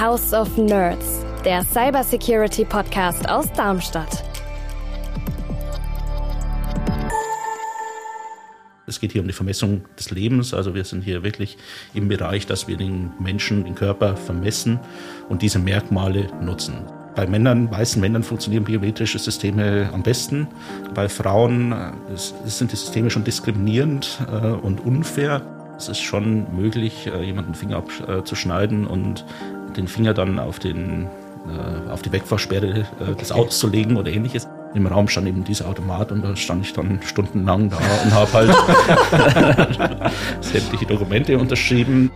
House of Nerds, der Cybersecurity Podcast aus Darmstadt. Es geht hier um die Vermessung des Lebens. Also wir sind hier wirklich im Bereich, dass wir den Menschen, den Körper vermessen und diese Merkmale nutzen. Bei Männern, weißen Männern funktionieren biometrische Systeme am besten. Bei Frauen äh, sind die Systeme schon diskriminierend äh, und unfair. Es ist schon möglich, äh, jemanden den Finger abzuschneiden und den Finger dann auf, den, äh, auf die Wegfahrsperre äh, des Autos zu legen oder ähnliches. Im Raum stand eben dieser Automat und da stand ich dann stundenlang da und habe halt sämtliche Dokumente unterschrieben.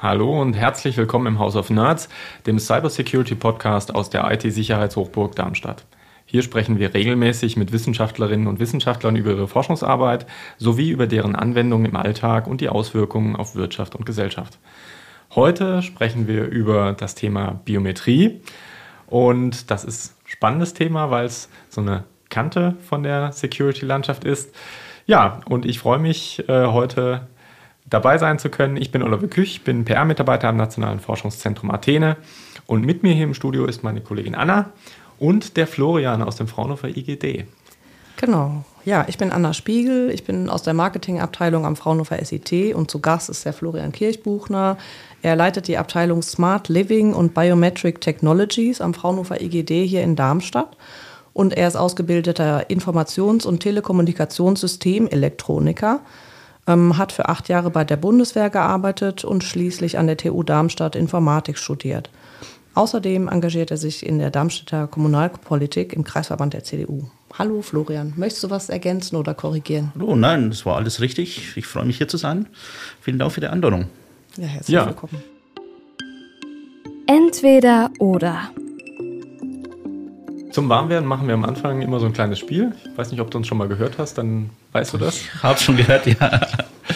Hallo und herzlich willkommen im House of Nerds, dem Cybersecurity Podcast aus der IT-Sicherheitshochburg Darmstadt. Hier sprechen wir regelmäßig mit Wissenschaftlerinnen und Wissenschaftlern über ihre Forschungsarbeit sowie über deren Anwendung im Alltag und die Auswirkungen auf Wirtschaft und Gesellschaft. Heute sprechen wir über das Thema Biometrie und das ist ein spannendes Thema, weil es so eine Kante von der Security-Landschaft ist. Ja, und ich freue mich äh, heute dabei sein zu können. Ich bin Oliver Küch, bin PR-Mitarbeiter am Nationalen Forschungszentrum Athene und mit mir hier im Studio ist meine Kollegin Anna und der Florian aus dem Fraunhofer IGD. Genau. Ja, ich bin Anna Spiegel, ich bin aus der Marketingabteilung am Fraunhofer SIT und zu Gast ist der Florian Kirchbuchner. Er leitet die Abteilung Smart Living und Biometric Technologies am Fraunhofer IGD hier in Darmstadt. Und er ist ausgebildeter Informations- und Telekommunikationssystem-Elektroniker, ähm, hat für acht Jahre bei der Bundeswehr gearbeitet und schließlich an der TU Darmstadt Informatik studiert. Außerdem engagiert er sich in der Darmstädter Kommunalpolitik im Kreisverband der CDU. Hallo Florian, möchtest du was ergänzen oder korrigieren? Oh nein, das war alles richtig. Ich freue mich hier zu sein. Vielen Dank für die Andockung. Ja, herzlich ja. willkommen. Entweder oder. Zum Warmwerden machen wir am Anfang immer so ein kleines Spiel. Ich weiß nicht, ob du uns schon mal gehört hast, dann weißt du das. Ich habe schon gehört, ja.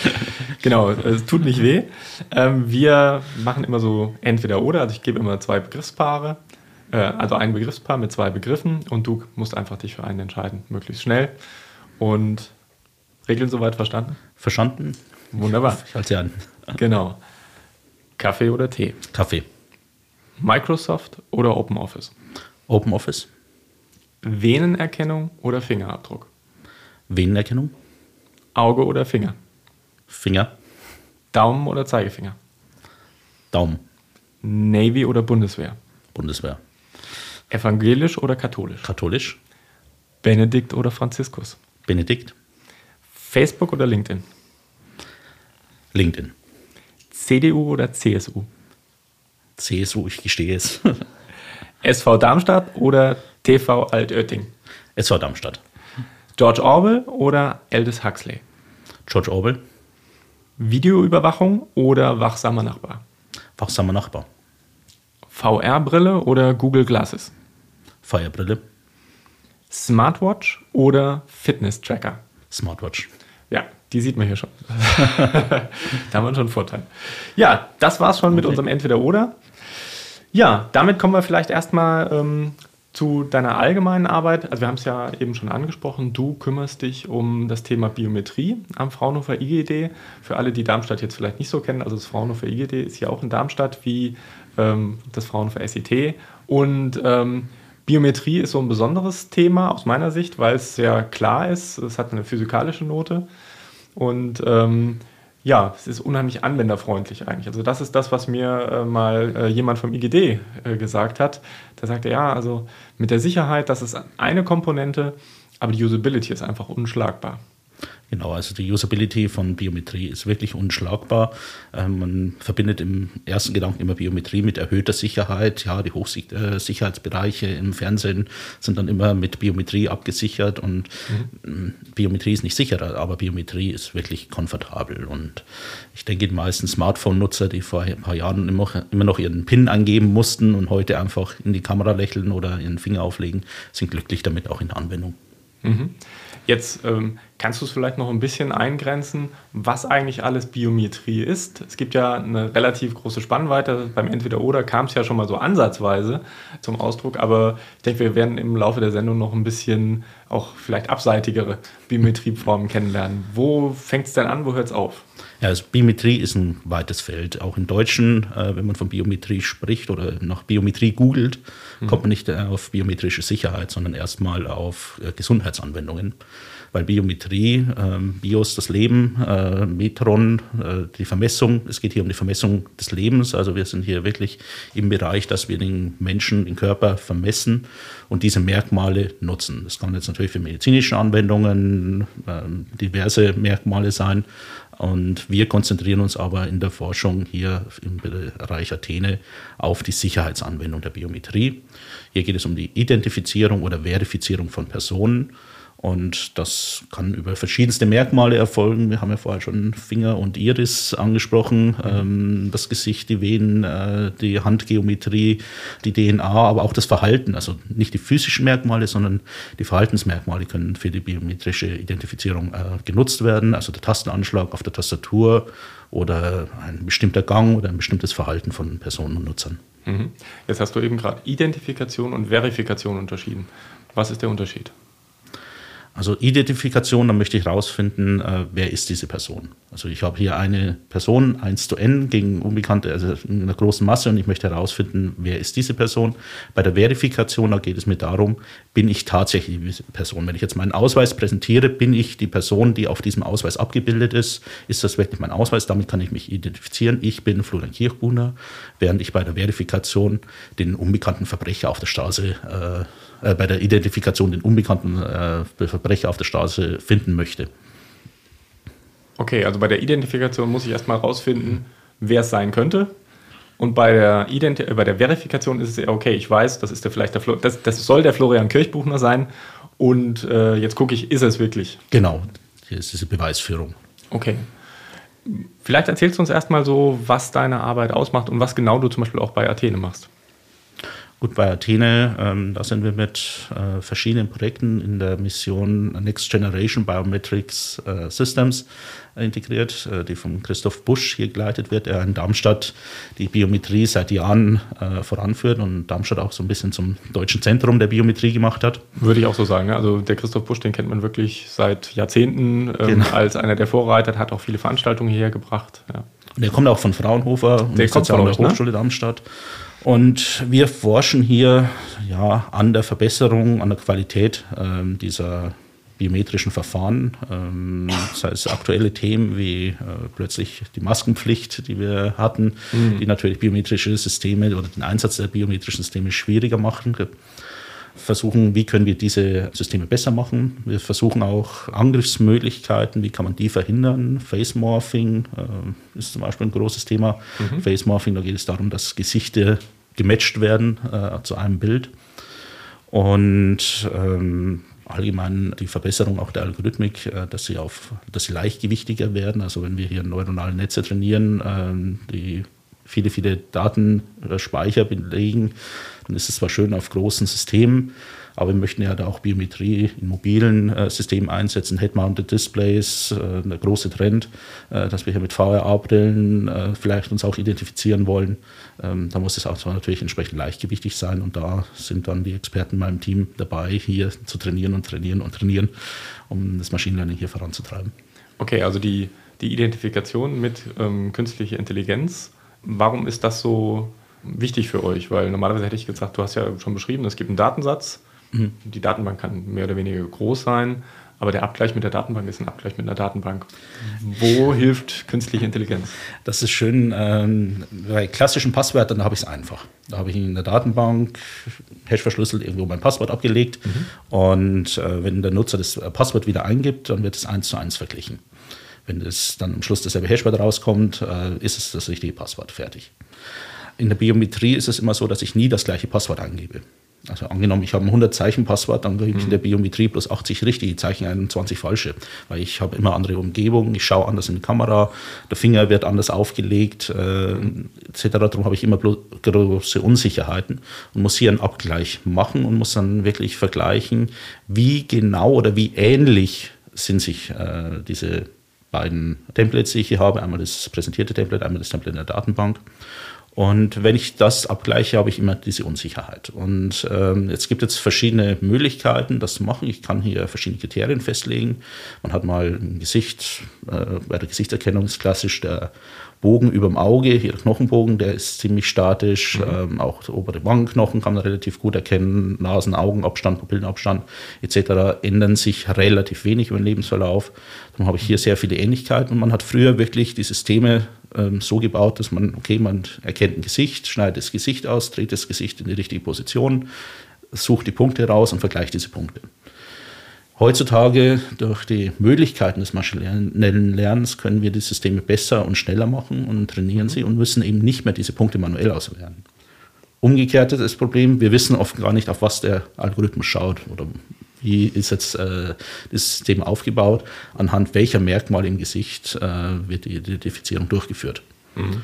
genau, es tut nicht weh. Ähm, wir machen immer so entweder oder, also ich gebe immer zwei Begriffspaare, äh, also ein Begriffspaar mit zwei Begriffen und du musst einfach dich für einen entscheiden, möglichst schnell. Und Regeln soweit verstanden? Verstanden. Wunderbar. Ich halte sie an. Genau. Kaffee oder Tee? Kaffee. Microsoft oder OpenOffice? OpenOffice. Venenerkennung oder Fingerabdruck? Venenerkennung. Auge oder Finger? Finger. Daumen oder Zeigefinger? Daumen. Navy oder Bundeswehr? Bundeswehr. Evangelisch oder katholisch? Katholisch. Benedikt oder Franziskus? Benedikt. Facebook oder LinkedIn? LinkedIn. CDU oder CSU? CSU, ich gestehe es. SV Darmstadt oder TV Altötting? SV Darmstadt. George Orwell oder Aldous Huxley? George Orwell. Videoüberwachung oder wachsamer Nachbar? Wachsamer Nachbar. VR-Brille oder Google Glasses? VR-Brille. Smartwatch oder Fitness-Tracker? Smartwatch. Ja, die sieht man hier schon. da haben wir schon einen Vorteil. Ja, das war's schon mit unserem Entweder-Oder. Ja, damit kommen wir vielleicht erstmal ähm, zu deiner allgemeinen Arbeit, also wir haben es ja eben schon angesprochen, du kümmerst dich um das Thema Biometrie am Fraunhofer IGD. Für alle, die Darmstadt jetzt vielleicht nicht so kennen, also das Fraunhofer IGD ist ja auch in Darmstadt wie ähm, das Fraunhofer SIT. Und ähm, Biometrie ist so ein besonderes Thema aus meiner Sicht, weil es sehr klar ist, es hat eine physikalische Note. Und ähm, ja, es ist unheimlich anwenderfreundlich eigentlich. Also das ist das, was mir äh, mal äh, jemand vom IGD äh, gesagt hat. Da sagte ja, also mit der Sicherheit, das ist eine Komponente, aber die Usability ist einfach unschlagbar. Genau, also die Usability von Biometrie ist wirklich unschlagbar. Ähm, man verbindet im ersten Gedanken immer Biometrie mit erhöhter Sicherheit. Ja, die Hochsicherheitsbereiche im Fernsehen sind dann immer mit Biometrie abgesichert und mhm. Biometrie ist nicht sicherer, aber Biometrie ist wirklich komfortabel. Und ich denke, die meisten Smartphone-Nutzer, die vor ein paar Jahren immer, immer noch ihren PIN angeben mussten und heute einfach in die Kamera lächeln oder ihren Finger auflegen, sind glücklich damit auch in der Anwendung. Mhm. Jetzt ähm, Kannst du es vielleicht noch ein bisschen eingrenzen, was eigentlich alles Biometrie ist? Es gibt ja eine relativ große Spannweite. Beim Entweder-Oder kam es ja schon mal so ansatzweise zum Ausdruck, aber ich denke, wir werden im Laufe der Sendung noch ein bisschen auch vielleicht abseitigere Biometrieformen kennenlernen. Wo fängt es denn an, wo hört es auf? Ja, also Biometrie ist ein weites Feld. Auch im Deutschen, äh, wenn man von Biometrie spricht oder nach Biometrie googelt, mhm. kommt man nicht äh, auf biometrische Sicherheit, sondern erstmal auf äh, Gesundheitsanwendungen weil Biometrie, äh, Bios das Leben, äh, Metron äh, die Vermessung, es geht hier um die Vermessung des Lebens, also wir sind hier wirklich im Bereich, dass wir den Menschen, den Körper vermessen und diese Merkmale nutzen. Das kann jetzt natürlich für medizinische Anwendungen ähm, diverse Merkmale sein, und wir konzentrieren uns aber in der Forschung hier im Bereich Athene auf die Sicherheitsanwendung der Biometrie. Hier geht es um die Identifizierung oder Verifizierung von Personen. Und das kann über verschiedenste Merkmale erfolgen. Wir haben ja vorher schon Finger und Iris angesprochen, ähm, das Gesicht, die Venen, äh, die Handgeometrie, die DNA, aber auch das Verhalten. Also nicht die physischen Merkmale, sondern die Verhaltensmerkmale können für die biometrische Identifizierung äh, genutzt werden. Also der Tastenanschlag auf der Tastatur oder ein bestimmter Gang oder ein bestimmtes Verhalten von Personen und Nutzern. Mhm. Jetzt hast du eben gerade Identifikation und Verifikation unterschieden. Was ist der Unterschied? Also Identifikation, da möchte ich herausfinden, äh, wer ist diese Person. Also ich habe hier eine Person 1 zu n gegen Unbekannte, also in einer großen Masse und ich möchte herausfinden, wer ist diese Person. Bei der Verifikation, da geht es mir darum, bin ich tatsächlich diese Person. Wenn ich jetzt meinen Ausweis präsentiere, bin ich die Person, die auf diesem Ausweis abgebildet ist. Ist das wirklich mein Ausweis? Damit kann ich mich identifizieren. Ich bin Florian Kirchbuhner, während ich bei der Verifikation den unbekannten Verbrecher auf der Straße äh, äh, bei der Identifikation den unbekannten äh, Verbrecher auf der Straße finden möchte. Okay, also bei der Identifikation muss ich erstmal rausfinden, wer es sein könnte. Und bei der, Ident äh, bei der Verifikation ist es ja okay, ich weiß, das ist der vielleicht der Flo das, das soll der Florian Kirchbuchner sein. Und äh, jetzt gucke ich, ist es wirklich? Genau, hier ist diese Beweisführung. Okay. Vielleicht erzählst du uns erstmal so, was deine Arbeit ausmacht und was genau du zum Beispiel auch bei Athene machst. Gut, bei Athene, ähm, da sind wir mit äh, verschiedenen Projekten in der Mission Next Generation Biometrics äh, Systems integriert, äh, die von Christoph Busch hier geleitet wird, der in Darmstadt die Biometrie seit Jahren äh, voranführt und Darmstadt auch so ein bisschen zum deutschen Zentrum der Biometrie gemacht hat. Würde ich auch so sagen. Ne? Also der Christoph Busch, den kennt man wirklich seit Jahrzehnten ähm, genau. als einer der Vorreiter, hat auch viele Veranstaltungen hierher gebracht. Ja. Der kommt auch von Fraunhofer und der ist jetzt auch an der ne? Hochschule ne? Darmstadt. Und wir forschen hier ja, an der Verbesserung, an der Qualität ähm, dieser biometrischen Verfahren, ähm, sei es aktuelle Themen wie äh, plötzlich die Maskenpflicht, die wir hatten, mhm. die natürlich biometrische Systeme oder den Einsatz der biometrischen Systeme schwieriger machen versuchen, wie können wir diese Systeme besser machen. Wir versuchen auch Angriffsmöglichkeiten, wie kann man die verhindern. Face Morphing äh, ist zum Beispiel ein großes Thema. Mhm. Face Morphing, da geht es darum, dass Gesichter gematcht werden äh, zu einem Bild. Und ähm, allgemein die Verbesserung auch der Algorithmik, äh, dass sie auf, dass sie leichtgewichtiger werden. Also wenn wir hier neuronale Netze trainieren, äh, die viele, viele Datenspeicher belegen, dann ist es zwar schön auf großen Systemen, aber wir möchten ja da auch Biometrie in mobilen äh, Systemen einsetzen, Head-Mounted Displays, äh, der große Trend, äh, dass wir hier mit VRA-Brillen äh, vielleicht uns auch identifizieren wollen. Ähm, da muss es auch zwar natürlich entsprechend leichtgewichtig sein und da sind dann die Experten in meinem Team dabei, hier zu trainieren und trainieren und trainieren, um das Machine Learning hier voranzutreiben. Okay, also die, die Identifikation mit ähm, künstlicher Intelligenz Warum ist das so wichtig für euch? Weil normalerweise hätte ich gesagt, du hast ja schon beschrieben, es gibt einen Datensatz. Mhm. Die Datenbank kann mehr oder weniger groß sein, aber der Abgleich mit der Datenbank ist ein Abgleich mit einer Datenbank. Wo hilft künstliche Intelligenz? Das ist schön. Ähm, bei klassischen Passwörtern habe ich es einfach. Da habe ich in der Datenbank hash verschlüsselt irgendwo mein Passwort abgelegt mhm. und äh, wenn der Nutzer das Passwort wieder eingibt, dann wird es eins zu eins verglichen. Wenn es dann am Schluss dasselbe Hashwort rauskommt, äh, ist es das richtige Passwort fertig. In der Biometrie ist es immer so, dass ich nie das gleiche Passwort eingebe. Also angenommen, ich habe ein 100 Zeichen Passwort, dann gebe ich in der Biometrie plus 80 richtige Zeichen ein 20 falsche, weil ich habe immer andere Umgebungen, ich schaue anders in die Kamera, der Finger wird anders aufgelegt, äh, etc. Darum habe ich immer große Unsicherheiten und muss hier einen Abgleich machen und muss dann wirklich vergleichen, wie genau oder wie ähnlich sind sich äh, diese beiden Templates, die ich hier habe, einmal das präsentierte Template, einmal das Template in der Datenbank. Und wenn ich das abgleiche, habe ich immer diese Unsicherheit. Und ähm, jetzt gibt es verschiedene Möglichkeiten, das zu machen. Ich kann hier verschiedene Kriterien festlegen. Man hat mal ein Gesicht, äh, bei der Gesichtserkennung ist klassisch der Bogen über dem Auge, hier der Knochenbogen, der ist ziemlich statisch. Mhm. Ähm, auch der obere Wangenknochen kann man relativ gut erkennen. Nasen, Augenabstand, Pupillenabstand etc. ändern sich relativ wenig über den Lebensverlauf. Darum habe ich hier sehr viele Ähnlichkeiten. Und man hat früher wirklich die Systeme ähm, so gebaut, dass man, okay, man erkennt ein Gesicht, schneidet das Gesicht aus, dreht das Gesicht in die richtige Position, sucht die Punkte raus und vergleicht diese Punkte. Heutzutage durch die Möglichkeiten des maschinellen Lernens können wir die Systeme besser und schneller machen und trainieren sie und müssen eben nicht mehr diese Punkte manuell auswerten. Umgekehrt ist das Problem, wir wissen oft gar nicht, auf was der Algorithmus schaut oder wie ist jetzt äh, das System aufgebaut, anhand welcher Merkmale im Gesicht äh, wird die Identifizierung durchgeführt. Mhm.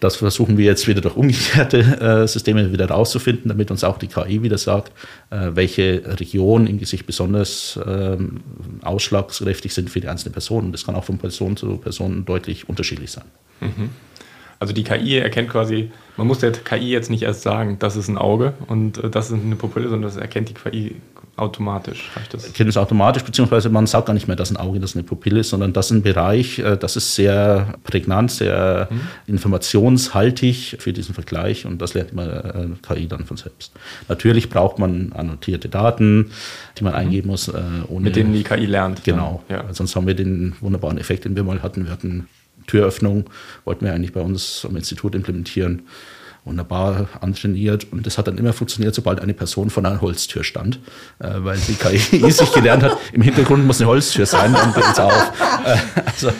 Das versuchen wir jetzt wieder durch umgekehrte äh, Systeme wieder rauszufinden, damit uns auch die KI wieder sagt, äh, welche Regionen im Gesicht besonders äh, ausschlagskräftig sind für die einzelne Person. Das kann auch von Person zu Person deutlich unterschiedlich sein. Mhm. Also die KI erkennt quasi, man muss der KI jetzt nicht erst sagen, das ist ein Auge und äh, das ist eine Pupille, sondern das erkennt die KI automatisch. Das? Erkennt es automatisch, beziehungsweise man sagt gar nicht mehr, dass ein Auge, das eine Pupille ist, sondern das ist ein Bereich, äh, das ist sehr prägnant, sehr hm. informationshaltig für diesen Vergleich und das lernt man äh, KI dann von selbst. Natürlich braucht man annotierte Daten, die man mhm. eingeben muss. Ohne, Mit denen die KI lernt. Genau, ja. sonst haben wir den wunderbaren Effekt, den wir mal hatten. Wir hatten Türöffnung wollten wir eigentlich bei uns am Institut implementieren. Wunderbar antrainiert und das hat dann immer funktioniert, sobald eine Person vor einer Holztür stand, äh, weil die KI sich gelernt hat, im Hintergrund muss eine Holztür sein, dann geht es auf. Äh, also,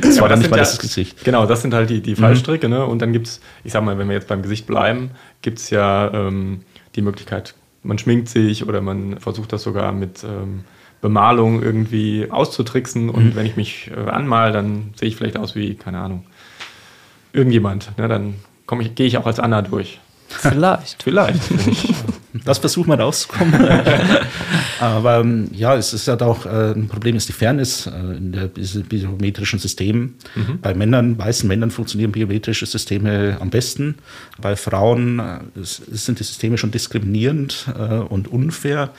das war dann nicht mal ja, das Gesicht. Genau, das sind halt die, die Fallstricke. Mhm. Ne? Und dann gibt es, ich sag mal, wenn wir jetzt beim Gesicht bleiben, gibt es ja ähm, die Möglichkeit, man schminkt sich oder man versucht das sogar mit ähm, Bemalung irgendwie auszutricksen. Und mhm. wenn ich mich äh, anmal, dann sehe ich vielleicht aus wie, keine Ahnung, irgendjemand. Ne? Dann ich, gehe ich auch als Anna durch. Vielleicht. Vielleicht. Das versucht man rauszukommen. Aber ähm, ja, es ist halt auch äh, ein Problem, ist die Fairness äh, in der biometrischen Systemen. Mhm. Bei Männern, weißen Männern funktionieren biometrische Systeme am besten. Bei Frauen äh, sind die Systeme schon diskriminierend und unfair.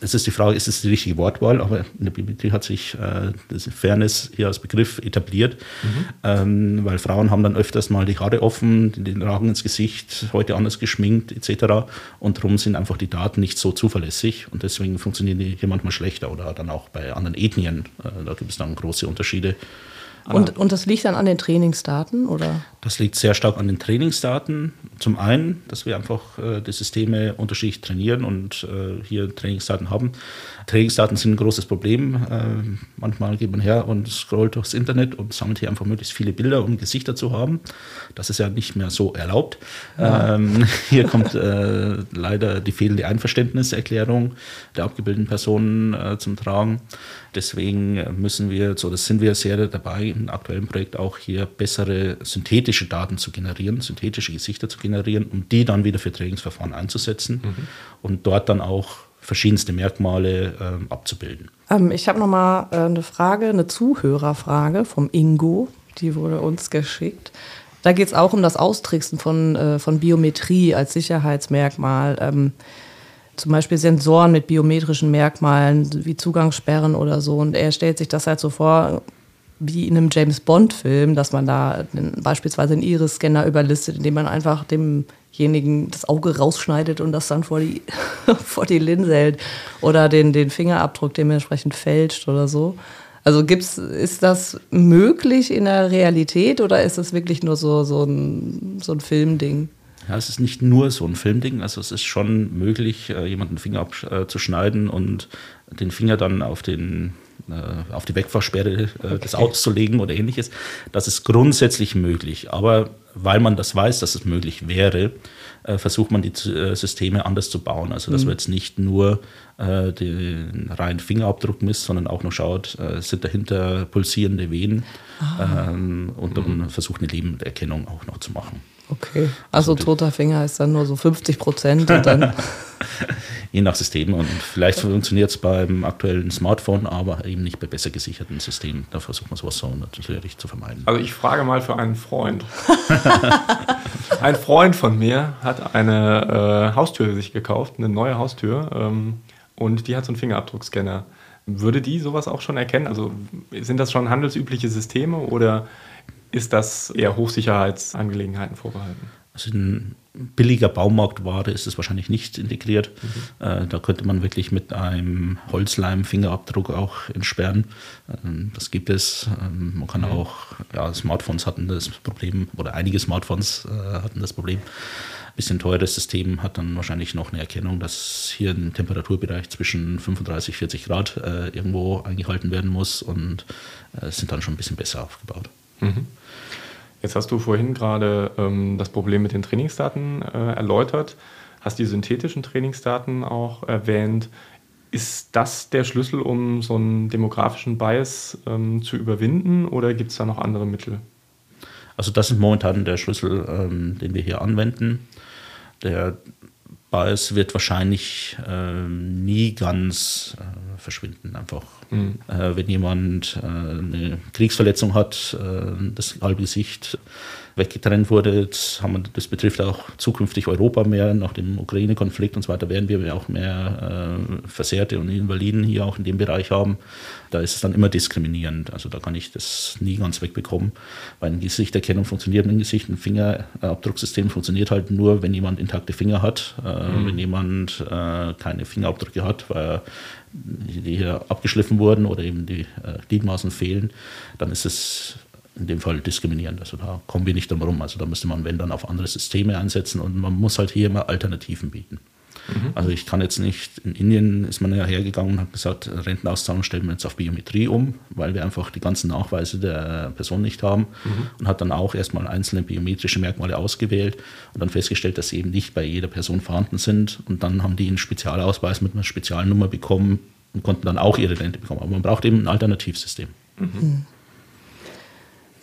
Es ist die Frage, ist es die richtige Wortwahl? Aber in der Biometrie hat sich äh, das Fairness hier als Begriff etabliert, mhm. ähm, weil Frauen haben dann öfters mal die Haare offen, die tragen ins Gesicht, heute anders geschminkt etc. Und darum sind einfach die Daten nicht so zuverlässig und deswegen funktionieren die hier manchmal schlechter oder dann auch bei anderen Ethnien. Äh, da gibt es dann große Unterschiede. Und, und das liegt dann an den Trainingsdaten, oder? Das liegt sehr stark an den Trainingsdaten. Zum einen, dass wir einfach äh, die Systeme unterschiedlich trainieren und äh, hier Trainingsdaten haben. Trainingsdaten sind ein großes Problem. Äh, manchmal geht man her und scrollt durchs Internet und sammelt hier einfach möglichst viele Bilder, um Gesichter zu haben. Das ist ja nicht mehr so erlaubt. Ja. Ähm, hier kommt äh, leider die fehlende Einverständniserklärung der abgebildeten Personen äh, zum Tragen. Deswegen müssen wir, so das sind wir sehr dabei, im aktuellen Projekt auch hier bessere synthetische Daten zu generieren, synthetische Gesichter zu generieren, um die dann wieder für Trainingsverfahren einzusetzen mhm. und dort dann auch verschiedenste Merkmale äh, abzubilden. Ähm, ich habe nochmal äh, eine Frage, eine Zuhörerfrage vom Ingo, die wurde uns geschickt. Da geht es auch um das Austricksen von, äh, von Biometrie als Sicherheitsmerkmal. Ähm, zum Beispiel Sensoren mit biometrischen Merkmalen wie Zugangssperren oder so. Und er stellt sich das halt so vor, wie in einem James Bond-Film, dass man da beispielsweise einen Iris-Scanner überlistet, indem man einfach demjenigen das Auge rausschneidet und das dann vor die, vor die Linse hält. Oder den, den Fingerabdruck dementsprechend fälscht oder so. Also gibt's, ist das möglich in der Realität oder ist das wirklich nur so, so, ein, so ein Filmding? Ja, es ist nicht nur so ein Filmding, also es ist schon möglich, äh, jemanden den Finger abzuschneiden und den Finger dann auf den äh, auf die Wegfahrsperre äh, okay. des Autos zu legen oder ähnliches. Das ist grundsätzlich möglich. Aber weil man das weiß, dass es möglich wäre, versucht man die Systeme anders zu bauen. Also dass mhm. man jetzt nicht nur den reinen Fingerabdruck misst, sondern auch noch schaut, sind dahinter pulsierende Venen ah. ähm, und dann mhm. versucht eine Lebenderkennung auch noch zu machen. Okay. Also, also toter Finger ist dann nur so 50 Prozent und dann. je nach System. Und vielleicht funktioniert es beim aktuellen Smartphone, aber eben nicht bei besser gesicherten Systemen. Da versucht man sowas so natürlich zu vermeiden. Also ich frage mal für einen Freund. Ein Freund von mir hat eine äh, Haustür sich gekauft, eine neue Haustür, ähm, und die hat so einen Fingerabdruckscanner. Würde die sowas auch schon erkennen? Also sind das schon handelsübliche Systeme oder ist das eher Hochsicherheitsangelegenheiten vorbehalten? Also in billiger Baumarktware ist es wahrscheinlich nicht integriert. Mhm. Äh, da könnte man wirklich mit einem Holzleim-Fingerabdruck auch entsperren. Ähm, das gibt es. Ähm, man kann mhm. auch, ja, Smartphones hatten das Problem, oder einige Smartphones äh, hatten das Problem bisschen teures System hat dann wahrscheinlich noch eine Erkennung, dass hier ein Temperaturbereich zwischen 35 und 40 Grad äh, irgendwo eingehalten werden muss und äh, sind dann schon ein bisschen besser aufgebaut. Mhm. Jetzt hast du vorhin gerade ähm, das Problem mit den Trainingsdaten äh, erläutert, hast die synthetischen Trainingsdaten auch erwähnt. Ist das der Schlüssel, um so einen demografischen Bias ähm, zu überwinden oder gibt es da noch andere Mittel? Also das ist momentan der Schlüssel, ähm, den wir hier anwenden. Der Bias wird wahrscheinlich äh, nie ganz äh, verschwinden. Einfach, mhm. äh, wenn jemand äh, eine Kriegsverletzung hat, äh, das halbe Gesicht weggetrennt wurde. Wir, das betrifft auch zukünftig Europa mehr. Nach dem Ukraine-Konflikt und so weiter werden wir auch mehr äh, Versehrte und Invaliden hier auch in dem Bereich haben. Da ist es dann immer diskriminierend. Also da kann ich das nie ganz wegbekommen. Weil eine Gesichterkennung funktioniert mit dem Gesicht. Ein Fingerabdrucksystem funktioniert halt nur, wenn jemand intakte Finger hat. Äh, mhm. Wenn jemand keine Fingerabdrücke hat, weil die hier abgeschliffen wurden oder eben die äh, Gliedmaßen fehlen, dann ist es in dem Fall diskriminierend. Also da kommen wir nicht drum herum. Also da müsste man, wenn dann, auf andere Systeme einsetzen und man muss halt hier immer Alternativen bieten. Mhm. Also ich kann jetzt nicht, in Indien ist man ja hergegangen und hat gesagt, Rentenauszahlung stellen wir jetzt auf Biometrie um, weil wir einfach die ganzen Nachweise der Person nicht haben mhm. und hat dann auch erstmal einzelne biometrische Merkmale ausgewählt und dann festgestellt, dass sie eben nicht bei jeder Person vorhanden sind und dann haben die einen Spezialausweis mit einer Spezialnummer bekommen und konnten dann auch ihre Rente bekommen. Aber man braucht eben ein Alternativsystem. Mhm.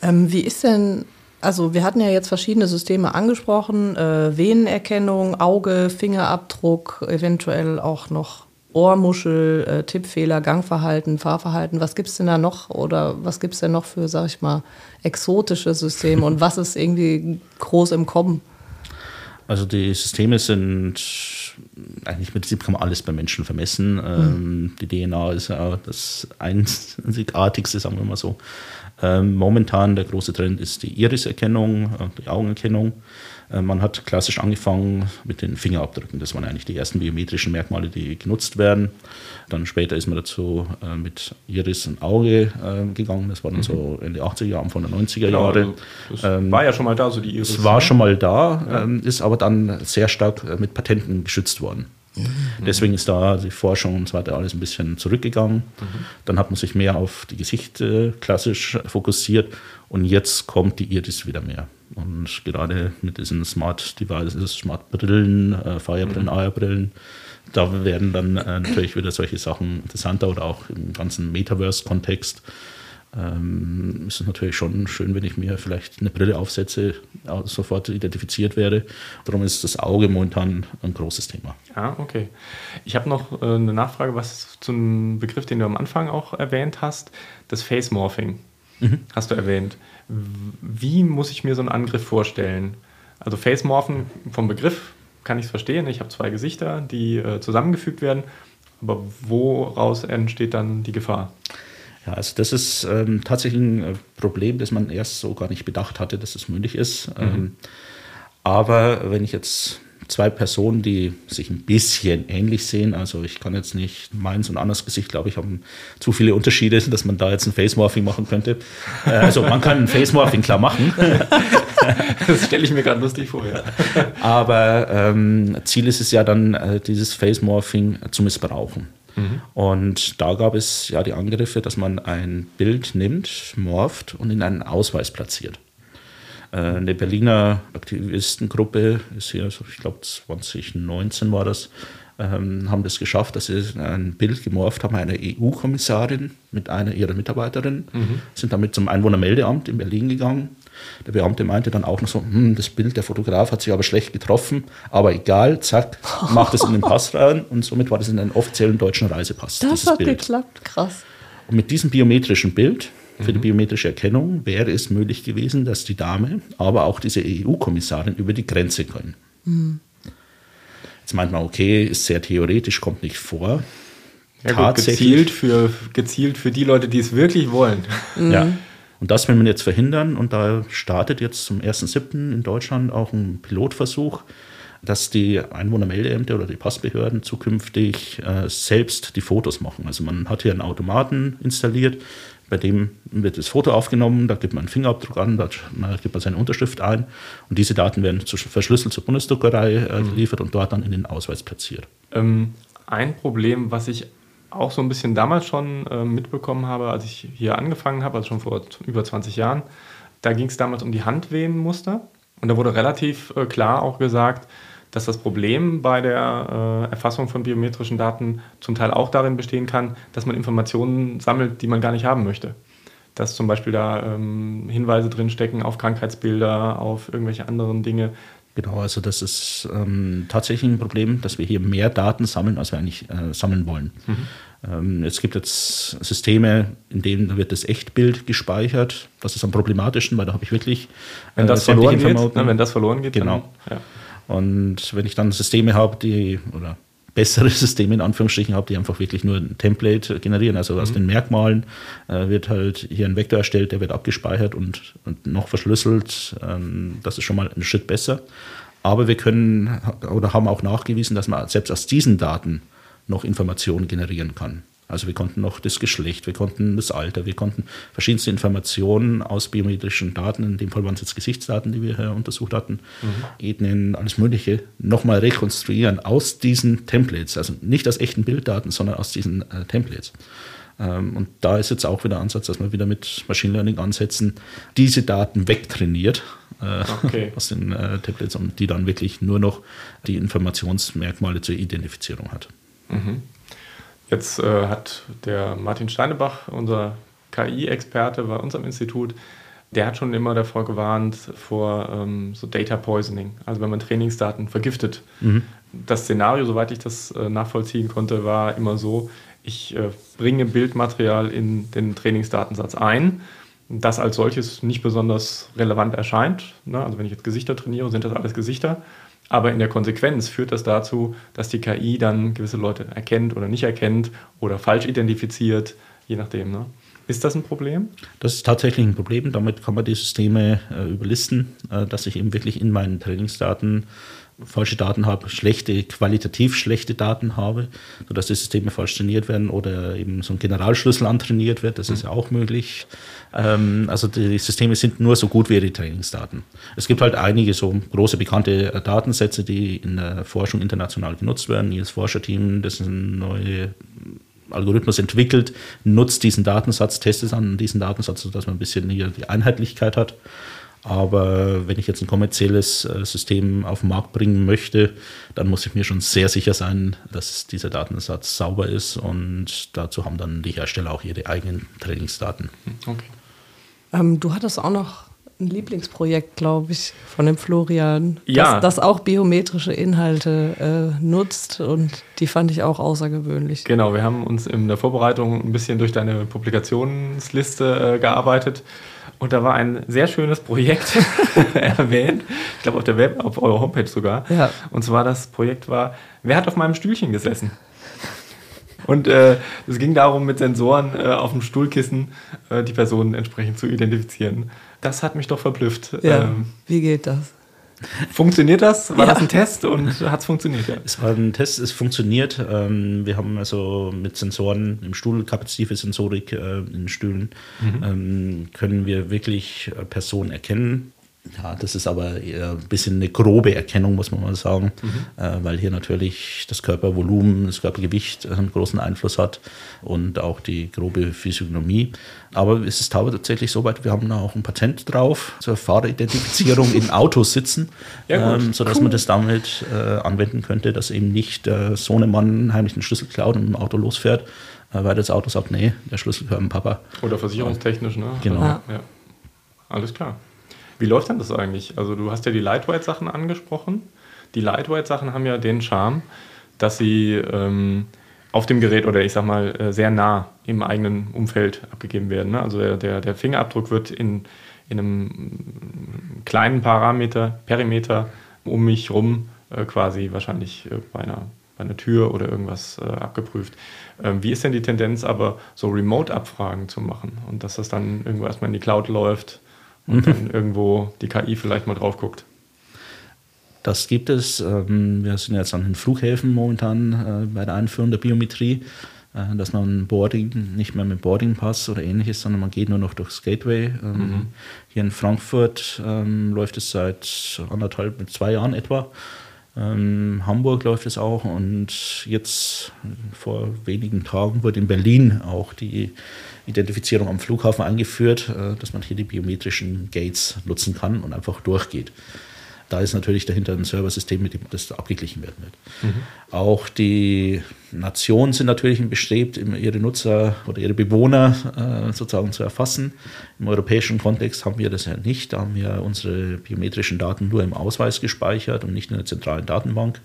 Ähm, wie ist denn, also wir hatten ja jetzt verschiedene Systeme angesprochen, äh, Venenerkennung, Auge, Fingerabdruck, eventuell auch noch Ohrmuschel, äh, Tippfehler, Gangverhalten, Fahrverhalten. Was gibt es denn da noch oder was gibt es denn noch für, sag ich mal, exotische Systeme und was ist irgendwie groß im Kommen? Also die Systeme sind eigentlich im Prinzip kann man alles bei Menschen vermessen. Mhm. die DNA ist ja das einzigartigste, sagen wir mal so. Ähm, momentan der große Trend ist die Iriserkennung, äh, die Augenerkennung. Äh, man hat klassisch angefangen mit den Fingerabdrücken. Das waren eigentlich die ersten biometrischen Merkmale, die genutzt werden. Dann später ist man dazu äh, mit Iris und Auge gegangen. Das war dann mhm. so Ende 80er Jahre, Anfang der 90er Jahre. Genau, also ähm, war ja schon mal da, so die Iris. Es war ne? schon mal da, ja. ähm, ist aber dann sehr stark mit Patenten geschützt worden. Mhm. Deswegen ist da die Forschung und so weiter alles ein bisschen zurückgegangen. Mhm. Dann hat man sich mehr auf die Gesichter klassisch fokussiert und jetzt kommt die Iris wieder mehr. Und gerade mit diesen Smart Devices, Smart Brillen, äh, Firebrillen, mhm. AR-Brillen, da werden dann äh, natürlich wieder solche Sachen interessanter oder auch im ganzen Metaverse-Kontext ähm, ist es natürlich schon schön, wenn ich mir vielleicht eine Brille aufsetze, sofort identifiziert werde. Darum ist das Auge momentan ein großes Thema. Ja, okay. Ich habe noch äh, eine Nachfrage, was zum Begriff, den du am Anfang auch erwähnt hast, das Face Morphing. Mhm. Hast du erwähnt. Wie muss ich mir so einen Angriff vorstellen? Also Face Morphen vom Begriff kann ich es verstehen. Ich habe zwei Gesichter, die äh, zusammengefügt werden. Aber woraus entsteht dann die Gefahr? Ja, also das ist ähm, tatsächlich ein äh, Problem, das man erst so gar nicht bedacht hatte, dass es möglich ist. Mhm. Ähm, aber wenn ich jetzt zwei Personen, die sich ein bisschen ähnlich sehen. Also ich kann jetzt nicht meins und anderes Gesicht, glaube ich, haben zu viele Unterschiede, dass man da jetzt ein Face-Morphing machen könnte. Äh, also man kann ein Face-Morphing klar machen. das stelle ich mir gerade lustig vor, ja. Aber ähm, Ziel ist es ja dann, äh, dieses Face-Morphing zu missbrauchen. Mhm. Und da gab es ja die Angriffe, dass man ein Bild nimmt, morpht und in einen Ausweis platziert. Äh, eine Berliner Aktivistengruppe ist hier, ich glaube 2019 war das, ähm, haben das geschafft, dass sie ein Bild gemorpht haben einer EU-Kommissarin mit einer ihrer Mitarbeiterinnen, mhm. sind damit zum Einwohnermeldeamt in Berlin gegangen. Der Beamte meinte dann auch noch so, hm, das Bild, der Fotograf hat sich aber schlecht getroffen, aber egal, zack, macht es in den Pass rein und somit war das in einen offiziellen deutschen Reisepass. Das hat Bild. geklappt, krass. Und mit diesem biometrischen Bild für die mhm. biometrische Erkennung wäre es möglich gewesen, dass die Dame, aber auch diese EU-Kommissarin über die Grenze können. Mhm. Jetzt meint man, okay, ist sehr theoretisch, kommt nicht vor. Ja, Tatsächlich. Gut, gezielt, für, gezielt für die Leute, die es wirklich wollen. Mhm. Ja. Und das will man jetzt verhindern. Und da startet jetzt zum 1.7. in Deutschland auch ein Pilotversuch, dass die Einwohnermeldeämter oder die Passbehörden zukünftig äh, selbst die Fotos machen. Also man hat hier einen Automaten installiert, bei dem wird das Foto aufgenommen, da gibt man einen Fingerabdruck an, da gibt man seine Unterschrift ein und diese Daten werden zu, verschlüsselt zur Bundesdruckerei äh, mhm. geliefert und dort dann in den Ausweis platziert. Ähm, ein Problem, was ich auch so ein bisschen damals schon äh, mitbekommen habe, als ich hier angefangen habe, also schon vor über 20 Jahren, da ging es damals um die Handwehenmuster und da wurde relativ äh, klar auch gesagt, dass das Problem bei der äh, Erfassung von biometrischen Daten zum Teil auch darin bestehen kann, dass man Informationen sammelt, die man gar nicht haben möchte. Dass zum Beispiel da ähm, Hinweise drinstecken auf Krankheitsbilder, auf irgendwelche anderen Dinge. Genau, also das ist ähm, tatsächlich ein Problem, dass wir hier mehr Daten sammeln, als wir eigentlich äh, sammeln wollen. Mhm. Ähm, es gibt jetzt Systeme, in denen wird das Echtbild gespeichert. Das ist am problematischsten, weil da habe ich wirklich. Wenn das, äh, verloren geht, ne, wenn das verloren geht, genau. Dann, ja. Und wenn ich dann Systeme habe, die, oder bessere Systeme in Anführungsstrichen habe, die einfach wirklich nur ein Template generieren. Also aus mhm. den Merkmalen äh, wird halt hier ein Vektor erstellt, der wird abgespeichert und, und noch verschlüsselt. Ähm, das ist schon mal ein Schritt besser. Aber wir können oder haben auch nachgewiesen, dass man selbst aus diesen Daten noch Informationen generieren kann. Also wir konnten noch das Geschlecht, wir konnten das Alter, wir konnten verschiedenste Informationen aus biometrischen Daten, in dem Fall waren es jetzt Gesichtsdaten, die wir hier untersucht hatten, mhm. Ethnien, alles Mögliche, nochmal rekonstruieren aus diesen Templates. Also nicht aus echten Bilddaten, sondern aus diesen äh, Templates. Ähm, und da ist jetzt auch wieder Ansatz, dass man wieder mit Machine Learning Ansätzen diese Daten wegtrainiert äh, okay. aus den äh, Templates und die dann wirklich nur noch die Informationsmerkmale zur Identifizierung hat. Mhm. Jetzt äh, hat der Martin Steinebach, unser KI-Experte bei uns am Institut, der hat schon immer davor gewarnt vor ähm, so Data Poisoning, also wenn man Trainingsdaten vergiftet. Mhm. Das Szenario, soweit ich das äh, nachvollziehen konnte, war immer so, ich äh, bringe Bildmaterial in den Trainingsdatensatz ein, das als solches nicht besonders relevant erscheint. Ne? Also wenn ich jetzt Gesichter trainiere, sind das alles Gesichter. Aber in der Konsequenz führt das dazu, dass die KI dann gewisse Leute erkennt oder nicht erkennt oder falsch identifiziert, je nachdem. Ne? Ist das ein Problem? Das ist tatsächlich ein Problem. Damit kann man die Systeme äh, überlisten, äh, dass ich eben wirklich in meinen Trainingsdaten falsche Daten habe, schlechte, qualitativ schlechte Daten habe, sodass die Systeme falsch trainiert werden oder eben so ein Generalschlüssel antrainiert wird. Das ist ja auch möglich. Ähm, also die Systeme sind nur so gut wie ihre Trainingsdaten. Es gibt halt einige so große bekannte Datensätze, die in der Forschung international genutzt werden. Jedes Forscherteam, das ein neue Algorithmus entwickelt, nutzt diesen Datensatz, testet an diesen Datensatz, sodass man ein bisschen hier die Einheitlichkeit hat. Aber wenn ich jetzt ein kommerzielles äh, System auf den Markt bringen möchte, dann muss ich mir schon sehr sicher sein, dass dieser Datensatz sauber ist und dazu haben dann die Hersteller auch ihre eigenen Trainingsdaten. Okay. Ähm, du hattest auch noch ein Lieblingsprojekt, glaube ich, von dem Florian, ja. das, das auch biometrische Inhalte äh, nutzt und die fand ich auch außergewöhnlich. Genau, wir haben uns in der Vorbereitung ein bisschen durch deine Publikationsliste äh, gearbeitet und da war ein sehr schönes Projekt erwähnt, ich glaube auf der Web, auf eurer Homepage sogar. Ja. Und zwar das Projekt war, wer hat auf meinem Stühlchen gesessen? Und äh, es ging darum, mit Sensoren äh, auf dem Stuhlkissen äh, die Personen entsprechend zu identifizieren. Das hat mich doch verblüfft. Ja, ähm, wie geht das? Funktioniert das? War ja. das ein Test und hat es funktioniert? Ja. Es war ein Test, es funktioniert. Ähm, wir haben also mit Sensoren im Stuhl, kapazitive Sensorik äh, in Stühlen, mhm. ähm, können wir wirklich äh, Personen erkennen. Ja, das ist aber eher ein bisschen eine grobe Erkennung, muss man mal sagen, mhm. äh, weil hier natürlich das Körpervolumen, das Körpergewicht einen großen Einfluss hat und auch die grobe Physiognomie. Aber es ist tatsächlich so weit, wir haben da auch ein Patent drauf zur Fahreridentifizierung in Autos sitzen, ja, ähm, sodass cool. man das damit äh, anwenden könnte, dass eben nicht äh, so ein Mann heimlich den Schlüssel klaut und im Auto losfährt, äh, weil das Auto sagt, nee, der Schlüssel gehört dem Papa. Oder versicherungstechnisch, ne? Genau. Ja. Ja. Alles klar. Wie läuft denn das eigentlich? Also du hast ja die Lightweight-Sachen angesprochen. Die Lightweight-Sachen haben ja den Charme, dass sie ähm, auf dem Gerät oder ich sag mal äh, sehr nah im eigenen Umfeld abgegeben werden. Ne? Also der, der, Fingerabdruck wird in, in einem kleinen Parameter, Perimeter um mich rum äh, quasi wahrscheinlich äh, bei, einer, bei einer Tür oder irgendwas äh, abgeprüft. Ähm, wie ist denn die Tendenz aber, so Remote-Abfragen zu machen und dass das dann irgendwo erstmal in die Cloud läuft und mhm. dann irgendwo die KI vielleicht mal drauf guckt. Das gibt es. Ähm, wir sind jetzt an den Flughäfen momentan äh, bei der Einführung der Biometrie, äh, dass man Boarding nicht mehr mit Boardingpass oder ähnliches, sondern man geht nur noch durchs Gateway. Ähm, mhm. Hier in Frankfurt ähm, läuft es seit anderthalb, mit zwei Jahren etwa. Hamburg läuft es auch und jetzt vor wenigen Tagen wurde in Berlin auch die Identifizierung am Flughafen eingeführt, äh, dass man hier die biometrischen Gates nutzen kann und einfach durchgeht. Da ist natürlich dahinter ein Serversystem, mit dem das abgeglichen werden wird. Mhm. Auch die Nationen sind natürlich bestrebt, ihre Nutzer oder ihre Bewohner äh, sozusagen zu erfassen. Im europäischen Kontext haben wir das ja nicht. Da haben wir unsere biometrischen Daten nur im Ausweis gespeichert und nicht in der zentralen Datenbank.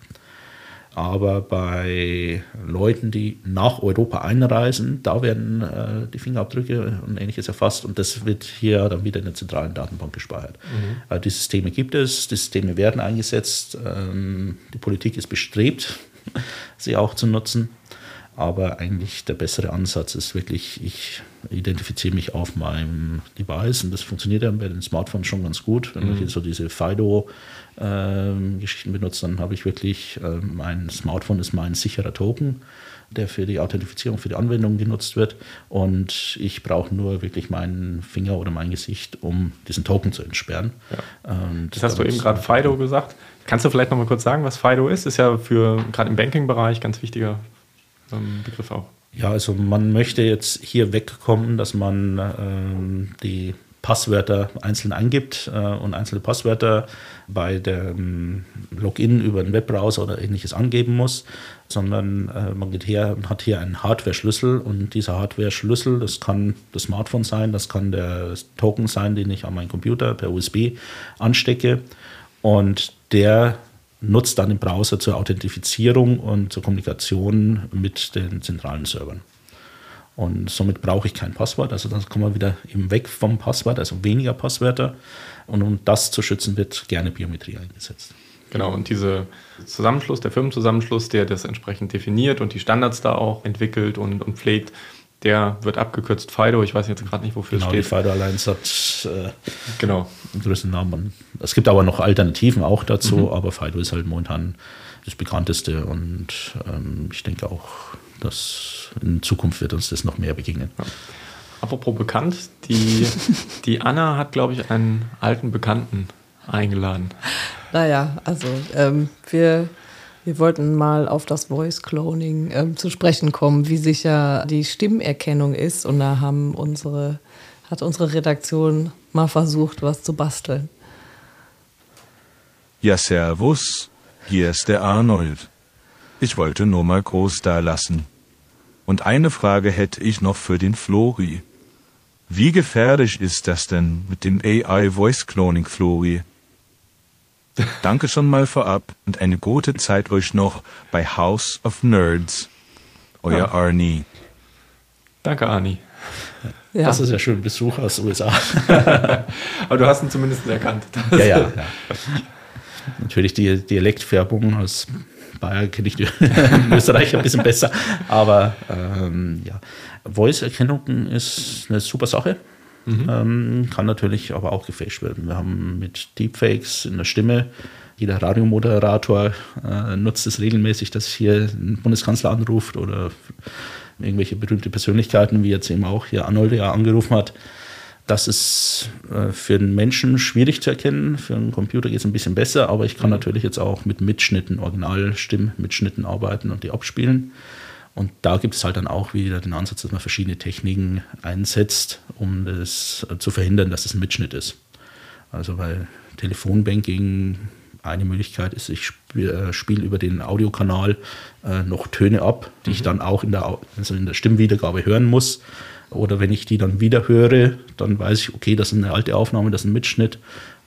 Aber bei Leuten, die nach Europa einreisen, da werden äh, die Fingerabdrücke und ähnliches erfasst und das wird hier dann wieder in der zentralen Datenbank gespeichert. Mhm. Also die Systeme gibt es, die Systeme werden eingesetzt. Ähm, die Politik ist bestrebt, sie auch zu nutzen. Aber eigentlich der bessere Ansatz ist wirklich, ich identifiziere mich auf meinem Device und das funktioniert ja bei den Smartphones schon ganz gut. Wenn mhm. man hier so diese FIDO-Geschichten ähm, benutzt, dann habe ich wirklich, äh, mein Smartphone ist mein sicherer Token, der für die Authentifizierung, für die Anwendung genutzt wird. Und ich brauche nur wirklich meinen Finger oder mein Gesicht, um diesen Token zu entsperren. Ja. das hast du eben gerade FIDO gesagt. Kannst du vielleicht noch mal kurz sagen, was FIDO ist? Ist ja für gerade im Banking-Bereich ganz wichtiger ähm, Begriff auch. Ja, also man möchte jetzt hier wegkommen, dass man ähm, die Passwörter einzeln eingibt äh, und einzelne Passwörter bei dem Login über einen Webbrowser oder ähnliches angeben muss, sondern äh, man geht her und hat hier einen Hardware-Schlüssel und dieser Hardware-Schlüssel, das kann das Smartphone sein, das kann der Token sein, den ich an meinen Computer per USB anstecke und der nutzt dann den Browser zur Authentifizierung und zur Kommunikation mit den zentralen Servern. Und somit brauche ich kein Passwort. Also dann kommen wir wieder eben weg vom Passwort, also weniger Passwörter. Und um das zu schützen, wird gerne Biometrie eingesetzt. Genau, und dieser Zusammenschluss, der Firmenzusammenschluss, der das entsprechend definiert und die Standards da auch entwickelt und, und pflegt, der wird abgekürzt FIDO. Ich weiß jetzt gerade nicht, wofür genau, es steht. Genau, die FIDO Alliance hat äh, genau. einen größeren Namen. Es gibt aber noch Alternativen auch dazu, mhm. aber FIDO ist halt momentan das bekannteste und ähm, ich denke auch, dass in Zukunft wird uns das noch mehr begegnen. Ja. Apropos bekannt, die, die Anna hat, glaube ich, einen alten Bekannten eingeladen. Naja, also ähm, wir wir wollten mal auf das Voice Cloning ähm, zu sprechen kommen, wie sicher die Stimmerkennung ist. Und da haben unsere, hat unsere Redaktion mal versucht, was zu basteln. Ja, servus. Hier ist der Arnold. Ich wollte nur mal groß da lassen. Und eine Frage hätte ich noch für den Flori. Wie gefährlich ist das denn mit dem AI Voice Cloning, Flori? Danke schon mal vorab und eine gute Zeit euch noch bei House of Nerds. Euer ja. Arnie. Danke, Arnie. Ja. Das ist ja schön Besuch aus den USA. Aber du hast ihn zumindest erkannt. Ja, ja, ja. Natürlich die Dialektfärbung aus Bayern kenne ich die in Österreich ein bisschen besser. Aber ähm, ja, Voice-Erkennung ist eine super Sache. Mhm. Ähm, kann natürlich aber auch gefälscht werden. Wir haben mit Deepfakes in der Stimme, jeder Radiomoderator äh, nutzt es regelmäßig, dass hier ein Bundeskanzler anruft oder irgendwelche berühmte Persönlichkeiten, wie jetzt eben auch hier Arnold ja angerufen hat. Das ist äh, für den Menschen schwierig zu erkennen. Für einen Computer geht es ein bisschen besser, aber ich kann mhm. natürlich jetzt auch mit Mitschnitten, Originalstimmen, Mitschnitten arbeiten und die abspielen. Und da gibt es halt dann auch wieder den Ansatz, dass man verschiedene Techniken einsetzt, um das zu verhindern, dass es ein Mitschnitt ist. Also bei Telefonbanking eine Möglichkeit ist, ich spiele spiel über den Audiokanal äh, noch Töne ab, die mhm. ich dann auch in der, also in der Stimmwiedergabe hören muss. Oder wenn ich die dann wieder höre, dann weiß ich, okay, das ist eine alte Aufnahme, das ist ein Mitschnitt.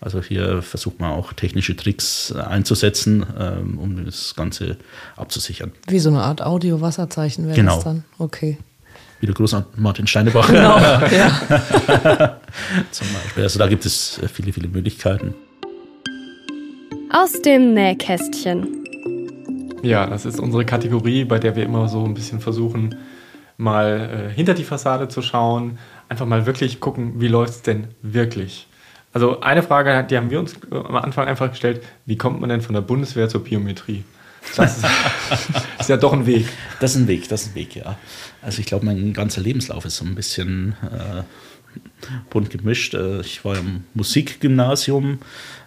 Also hier versucht man auch technische Tricks einzusetzen, ähm, um das Ganze abzusichern. Wie so eine Art Audio-Wasserzeichen wäre genau. das dann? Okay. Wie der große Martin Steinebach. Genau, ja. Zum Beispiel. Also da gibt es viele, viele Möglichkeiten. Aus dem Nähkästchen. Ja, das ist unsere Kategorie, bei der wir immer so ein bisschen versuchen, mal äh, hinter die Fassade zu schauen, einfach mal wirklich gucken, wie läuft es denn wirklich. Also eine Frage, die haben wir uns äh, am Anfang einfach gestellt, wie kommt man denn von der Bundeswehr zur Biometrie? Das ist, ist ja doch ein Weg. Das ist ein Weg, das ist ein Weg, ja. Also ich glaube, mein ganzer Lebenslauf ist so ein bisschen äh, bunt gemischt. Äh, ich war im Musikgymnasium,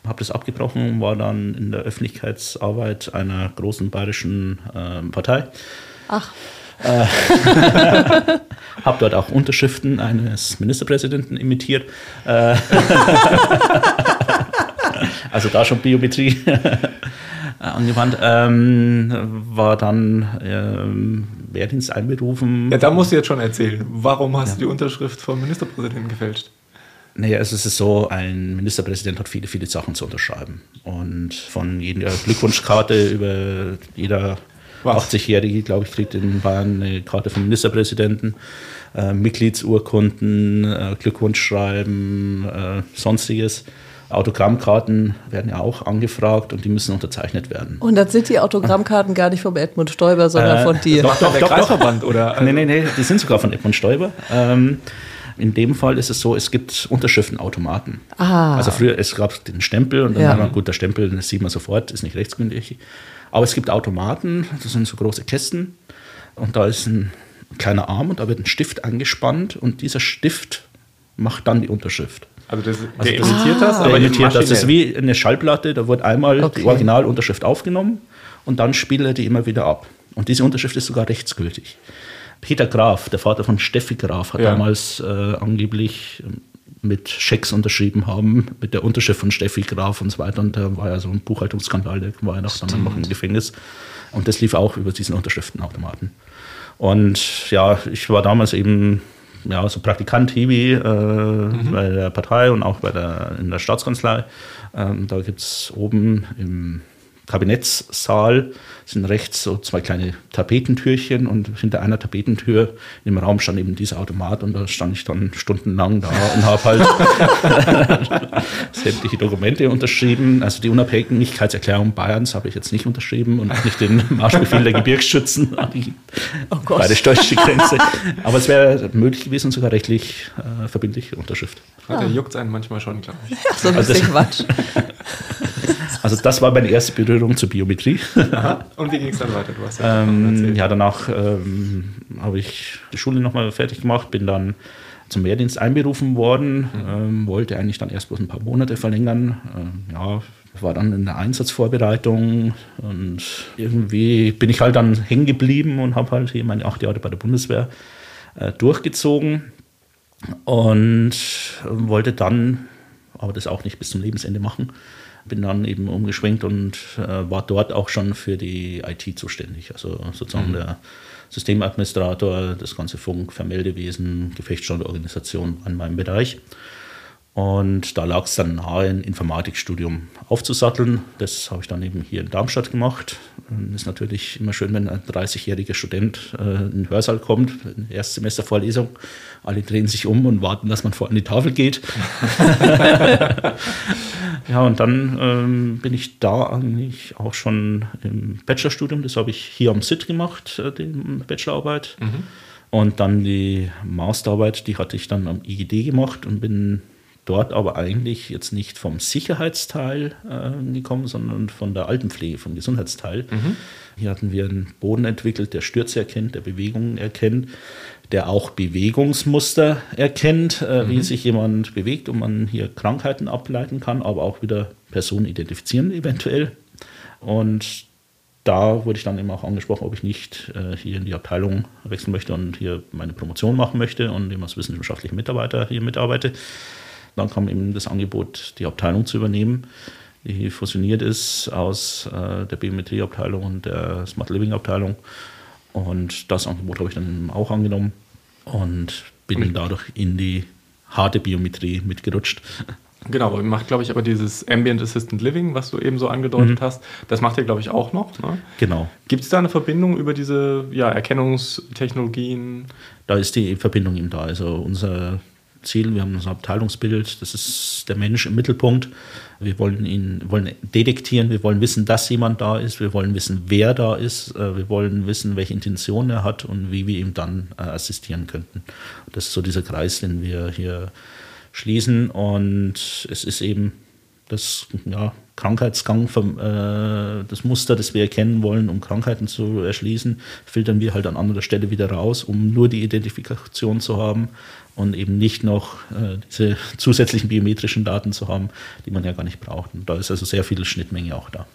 habe das abgebrochen und war dann in der Öffentlichkeitsarbeit einer großen bayerischen äh, Partei. Ach. Äh, habe dort auch Unterschriften eines Ministerpräsidenten imitiert. Äh, also da schon Biometrie angewandt. Ähm, war dann ähm, Wehrdienst einberufen. Ja, da musst du jetzt schon erzählen. Warum hast ja. du die Unterschrift vom Ministerpräsidenten gefälscht? Naja, es ist so, ein Ministerpräsident hat viele, viele Sachen zu unterschreiben. Und von jeder Glückwunschkarte über jeder 80-Jährige, glaube ich, kriegt in Bayern eine Karte vom Ministerpräsidenten, äh, Mitgliedsurkunden, äh, Glückwunschschreiben, äh, sonstiges. Autogrammkarten werden ja auch angefragt und die müssen unterzeichnet werden. Und dann sind die Autogrammkarten gar nicht vom Edmund Stoiber, sondern äh, von dir. Doch, doch, der doch, doch. oder? Nee, nee, nee, die sind sogar von Edmund Stoiber. Ähm, in dem Fall ist es so, es gibt Unterschriftenautomaten. Ah. Also früher, es gab den Stempel und dann ja. man, gut, der Stempel, das sieht man sofort, ist nicht rechtsgültig. Aber es gibt Automaten, das sind so große Kästen und da ist ein kleiner Arm und da wird ein Stift angespannt und dieser Stift macht dann die Unterschrift. Also, das, also der imitiert das, aber der imitiert das. Das ist wie eine Schallplatte, da wird einmal okay. die Originalunterschrift aufgenommen und dann spielt er die immer wieder ab. Und diese Unterschrift ist sogar rechtsgültig. Peter Graf, der Vater von Steffi Graf, hat ja. damals äh, angeblich ähm, mit Schecks unterschrieben haben, mit der Unterschrift von Steffi Graf und so weiter. Und da war ja so ein Buchhaltungsskandal, der war ja noch dann noch im Gefängnis. Und das lief auch über diesen Unterschriftenautomaten. Und ja, ich war damals eben ja, so Praktikant Hiwi äh, mhm. bei der Partei und auch bei der, in der Staatskanzlei. Ähm, da gibt es oben im Kabinettssaal sind rechts so zwei kleine Tapetentürchen und hinter einer Tapetentür im Raum stand eben dieser Automat und da stand ich dann stundenlang da und habe halt sämtliche Dokumente unterschrieben. Also die Unabhängigkeitserklärung Bayerns habe ich jetzt nicht unterschrieben und auch nicht den Marschbefehl der Gebirgsschützen an die oh bayerische Grenze. Aber es wäre möglich gewesen, sogar rechtlich äh, verbindliche Unterschrift. Ja. Da juckt es einen manchmal schon, glaube ich. Ja, so ein also bisschen Quatsch. Also das war meine erste Berührung zur Biometrie. Aha. Und wie ging es dann weiter? Du hast ja, ähm, ja danach ähm, habe ich die Schule nochmal fertig gemacht, bin dann zum Wehrdienst einberufen worden, mhm. ähm, wollte eigentlich dann erst bloß ein paar Monate verlängern. Ähm, ja, war dann in der Einsatzvorbereitung und irgendwie bin ich halt dann hängen geblieben und habe halt hier meine acht Jahre bei der Bundeswehr äh, durchgezogen und wollte dann, aber das auch nicht bis zum Lebensende machen, bin dann eben umgeschwenkt und äh, war dort auch schon für die IT zuständig. Also sozusagen mhm. der Systemadministrator, das ganze Funk, Vermeldewesen, Gefechtsstandorganisation an meinem Bereich. Und da lag es dann nahe, ein Informatikstudium aufzusatteln. Das habe ich dann eben hier in Darmstadt gemacht. Ist natürlich immer schön, wenn ein 30-jähriger Student äh, in den Hörsaal kommt, Erstsemestervorlesung. Alle drehen sich um und warten, dass man vor an die Tafel geht. ja, und dann ähm, bin ich da eigentlich auch schon im Bachelorstudium. Das habe ich hier am SIT gemacht, äh, die Bachelorarbeit. Mhm. Und dann die Masterarbeit, die hatte ich dann am IGD gemacht und bin dort aber eigentlich jetzt nicht vom Sicherheitsteil äh, gekommen, sondern von der Altenpflege, vom Gesundheitsteil. Mhm. Hier hatten wir einen Boden entwickelt, der Stürze erkennt, der Bewegungen erkennt, der auch Bewegungsmuster erkennt, äh, mhm. wie sich jemand bewegt und man hier Krankheiten ableiten kann, aber auch wieder Personen identifizieren eventuell. Und da wurde ich dann eben auch angesprochen, ob ich nicht äh, hier in die Abteilung wechseln möchte und hier meine Promotion machen möchte und eben als wissenschaftlicher Mitarbeiter hier mitarbeite. Dann kam eben das Angebot, die Abteilung zu übernehmen, die fusioniert ist aus äh, der Biometrieabteilung und der Smart Living Abteilung. Und das Angebot habe ich dann auch angenommen und bin und dadurch in die harte Biometrie mitgerutscht. Genau, macht, glaube ich, aber dieses Ambient Assistant Living, was du eben so angedeutet mhm. hast, das macht ihr, glaube ich, auch noch. Ne? Genau. Gibt es da eine Verbindung über diese ja, Erkennungstechnologien? Da ist die Verbindung eben da. Also unser Ziel, wir haben unser Abteilungsbild, das ist der Mensch im Mittelpunkt. Wir wollen ihn wollen detektieren, wir wollen wissen, dass jemand da ist, wir wollen wissen, wer da ist, äh, wir wollen wissen, welche Intention er hat und wie wir ihm dann äh, assistieren könnten. Das ist so dieser Kreis, den wir hier schließen. Und es ist eben das ja, Krankheitsgang, vom, äh, das Muster, das wir erkennen wollen, um Krankheiten zu erschließen, filtern wir halt an anderer Stelle wieder raus, um nur die Identifikation zu haben und eben nicht noch äh, diese zusätzlichen biometrischen Daten zu haben, die man ja gar nicht braucht. Und da ist also sehr viel Schnittmenge auch da.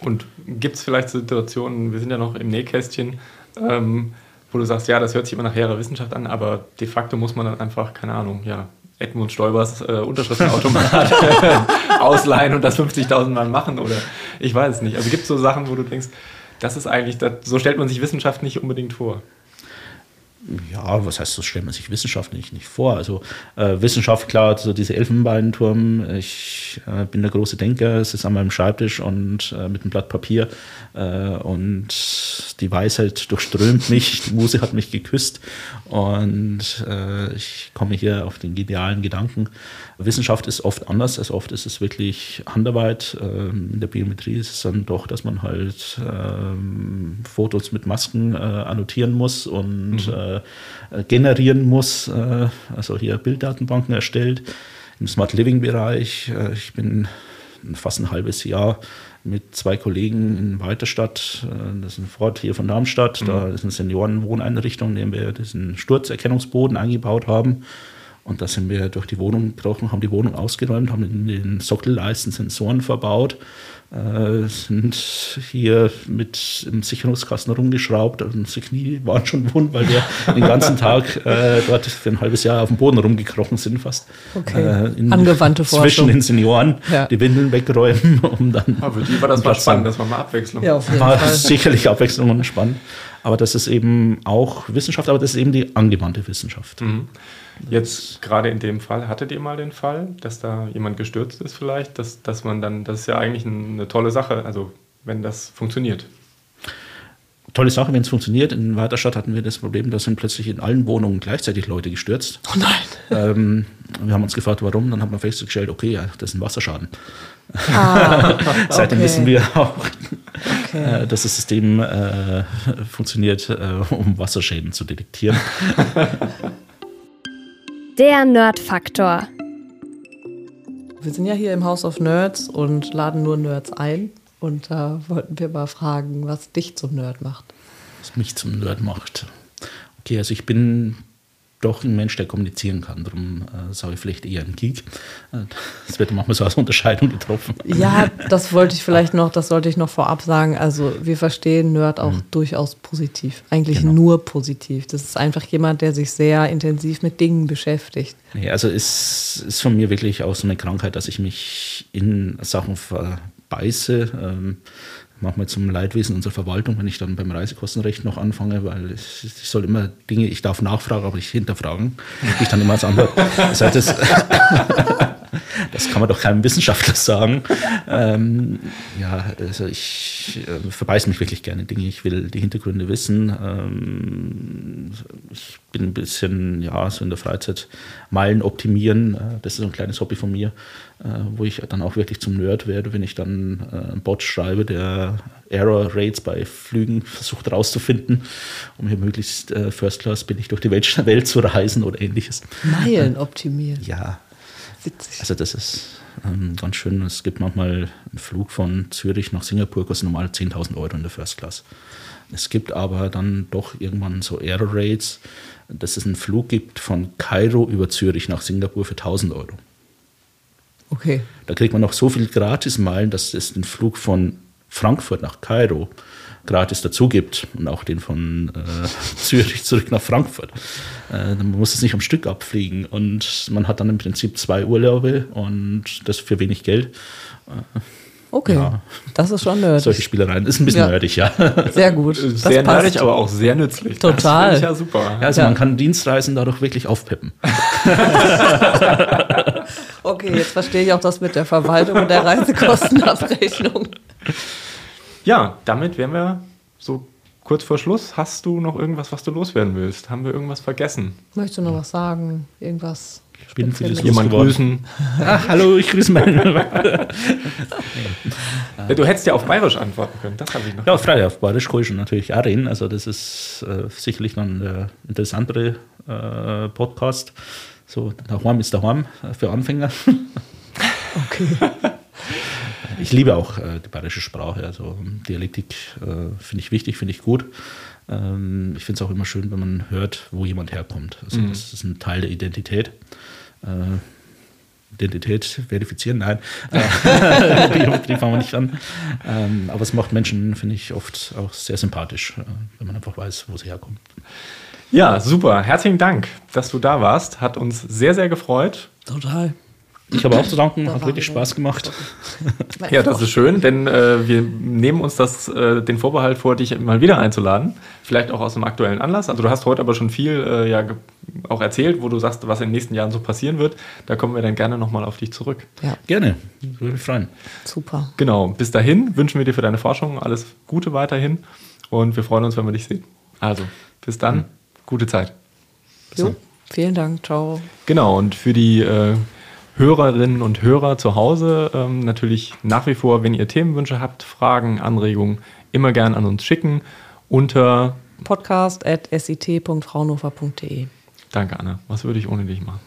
Und gibt es vielleicht Situationen, wir sind ja noch im Nähkästchen, ähm, wo du sagst, ja, das hört sich immer nach hehrer Wissenschaft an, aber de facto muss man dann einfach, keine Ahnung, ja, Edmund Stoibers äh, Unterschriftenautomat ausleihen und das 50.000 Mal machen oder ich weiß es nicht. Also gibt es so Sachen, wo du denkst, das ist eigentlich, das, so stellt man sich Wissenschaft nicht unbedingt vor ja, was heißt, das stellt man sich Wissenschaft nicht, vor. Also äh, Wissenschaft, klar, so diese Elfenbeinturm, ich äh, bin der große Denker, es ist an meinem Schreibtisch und äh, mit einem Blatt Papier äh, und die Weisheit durchströmt mich, die Muse hat mich geküsst und äh, ich komme hier auf den genialen Gedanken. Wissenschaft ist oft anders, also oft ist es wirklich Handarbeit. Ähm, in der Biometrie ist es dann doch, dass man halt ähm, Fotos mit Masken äh, annotieren muss und mhm äh, generieren muss. Äh, also hier Bilddatenbanken erstellt. Im Smart Living Bereich. Äh, ich bin fast ein halbes Jahr mit zwei Kollegen in Weiterstadt, äh, das ist ein Fort hier von Darmstadt, mhm. da ist eine Seniorenwohneinrichtung, in der wir diesen Sturzerkennungsboden eingebaut haben. Und da sind wir durch die Wohnung gebrochen, haben die Wohnung ausgeräumt, haben in den Sockelleisten Sensoren verbaut äh, sind hier mit im Sicherungskasten rumgeschraubt und unsere Knie waren schon wund, weil wir den ganzen Tag äh, dort für ein halbes Jahr auf dem Boden rumgekrochen sind fast. Okay. Äh, in, Angewandte Forschung. Zwischen den Senioren ja. die Windeln wegräumen, um dann... Aber für die war das mal spannend, das war mal Abwechslung. Ja, auf jeden war Fall. sicherlich Abwechslung und spannend. Aber das ist eben auch Wissenschaft, aber das ist eben die angewandte Wissenschaft. Mhm. Jetzt gerade in dem Fall, hattet ihr mal den Fall, dass da jemand gestürzt ist vielleicht, dass, dass man dann, das ist ja eigentlich eine tolle Sache, also wenn das funktioniert. Tolle Sache, wenn es funktioniert. In Weiterstadt hatten wir das Problem, da sind plötzlich in allen Wohnungen gleichzeitig Leute gestürzt. Oh nein. Ähm, wir haben uns gefragt, warum. Dann hat man festgestellt, okay, ja, das ist ein Wasserschaden. Ah, Seitdem okay. wissen wir auch, okay. äh, dass das System äh, funktioniert, äh, um Wasserschäden zu detektieren. Der Nerd-Faktor. Wir sind ja hier im House of Nerds und laden nur Nerds ein. Und da wollten wir mal fragen, was dich zum Nerd macht. Was mich zum Nerd macht. Okay, also ich bin doch ein Mensch, der kommunizieren kann. Darum äh, sage ich vielleicht eher ein Geek. Es äh, wird manchmal so als Unterscheidung getroffen. Ja, das wollte ich vielleicht noch, das sollte ich noch vorab sagen. Also wir verstehen Nerd auch mhm. durchaus positiv. Eigentlich genau. nur positiv. Das ist einfach jemand, der sich sehr intensiv mit Dingen beschäftigt. Nee, also es ist von mir wirklich auch so eine Krankheit, dass ich mich in Sachen verbeiße. Ähm, manchmal zum Leidwesen unserer Verwaltung, wenn ich dann beim Reisekostenrecht noch anfange, weil ich, ich soll immer Dinge, ich darf nachfragen, aber nicht hinterfragen. Ich dann immer als Antwort. Das heißt, das, das kann man doch keinem Wissenschaftler sagen. Ähm, ja, also ich äh, verbeiße mich wirklich gerne in Dinge. Ich will die Hintergründe wissen. Ähm, ich bin ein bisschen, ja, so in der Freizeit Meilen optimieren. Äh, das ist so ein kleines Hobby von mir, äh, wo ich dann auch wirklich zum Nerd werde, wenn ich dann äh, einen Bot schreibe, der Error Rates bei Flügen versucht rauszufinden, um hier möglichst äh, First Class billig durch die Welt, Welt zu reisen oder ähnliches. Meilen optimieren. Ja, Witzig. Also das ist ähm, ganz schön. Es gibt manchmal einen Flug von Zürich nach Singapur, kostet normal 10.000 Euro in der First Class. Es gibt aber dann doch irgendwann so Air Rates, dass es einen Flug gibt von Kairo über Zürich nach Singapur für 1000 Euro. Okay. Da kriegt man noch so viel Gratismeilen, dass es den Flug von Frankfurt nach Kairo gratis dazu gibt und auch den von äh, Zürich zurück nach Frankfurt. Äh, man muss es nicht am Stück abfliegen und man hat dann im Prinzip zwei Urlaube und das für wenig Geld. Okay. Ja. Das ist schon nerdig. Solche Spielereien ist ein bisschen Ja. nerdig, ja. Sehr gut. Das sehr passt. nerdig, aber auch sehr nützlich. Total. Das ja super. Ja, also Ja. man kann Dienstreisen dadurch wirklich aufpeppen. Okay, jetzt verstehe ich auch das mit der Verwaltung und der Reisekostenabrechnung. Ja, damit wären wir so kurz vor Schluss. Hast du noch irgendwas, was du loswerden willst? Haben wir irgendwas vergessen? Möchtest du noch was sagen? Irgendwas? Ich bin für das? Jemand grüßen? Ah, hallo, ich grüße meinen. Du hättest ja auf Bayerisch antworten können. Das habe ich noch. Ja, freilich, auf Bayerisch kann ich schon natürlich auch reden. Also, das ist äh, sicherlich dann der interessantere äh, Podcast. So, daheim ist daheim äh, für Anfänger. Okay. Ich liebe auch äh, die bayerische Sprache. Also, Dialektik äh, finde ich wichtig, finde ich gut. Ähm, ich finde es auch immer schön, wenn man hört, wo jemand herkommt. Also, das ist ein Teil der Identität. Äh, Identität verifizieren, nein. Die, die fangen wir nicht an. Ähm, aber es macht Menschen, finde ich, oft auch sehr sympathisch, äh, wenn man einfach weiß, wo sie herkommen. Ja, super. Herzlichen Dank, dass du da warst. Hat uns sehr, sehr gefreut. Total. Ich habe auch zu danken, Da hat wirklich wir. Spaß gemacht. Ja, das ist schön, denn äh, wir nehmen uns das, äh, den Vorbehalt vor, dich mal wieder einzuladen. Vielleicht auch aus einem aktuellen Anlass. Also du hast heute aber schon viel äh, ja, auch erzählt, wo du sagst, was in den nächsten Jahren so passieren wird. Da kommen wir dann gerne nochmal auf dich zurück. Ja, Gerne, würde mich freuen. super. Genau, bis dahin wünschen wir dir für deine Forschung alles Gute weiterhin und wir freuen uns, wenn wir dich sehen. Also, bis dann, gute Zeit. Jo, vielen Dank. Ciao. Genau, und für die äh, Hörerinnen und Hörer zu Hause ähm, natürlich nach wie vor, wenn ihr Themenwünsche habt, Fragen, Anregungen, immer gern an uns schicken unter Podcast at sit.fraunhofer.de. Danke, Anna. Was würde ich ohne dich machen?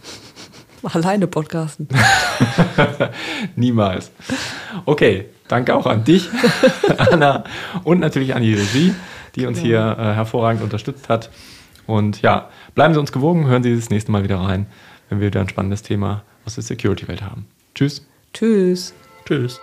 Alleine podcasten. Niemals. Okay, danke auch an dich, Anna, und natürlich an die Regie, die uns hier äh, hervorragend unterstützt hat. Und ja, bleiben Sie uns gewogen, hören Sie das nächste Mal wieder rein, wenn wir wieder ein spannendes Thema aus der Security-Welt haben. Tschüss. Tschüss. Tschüss.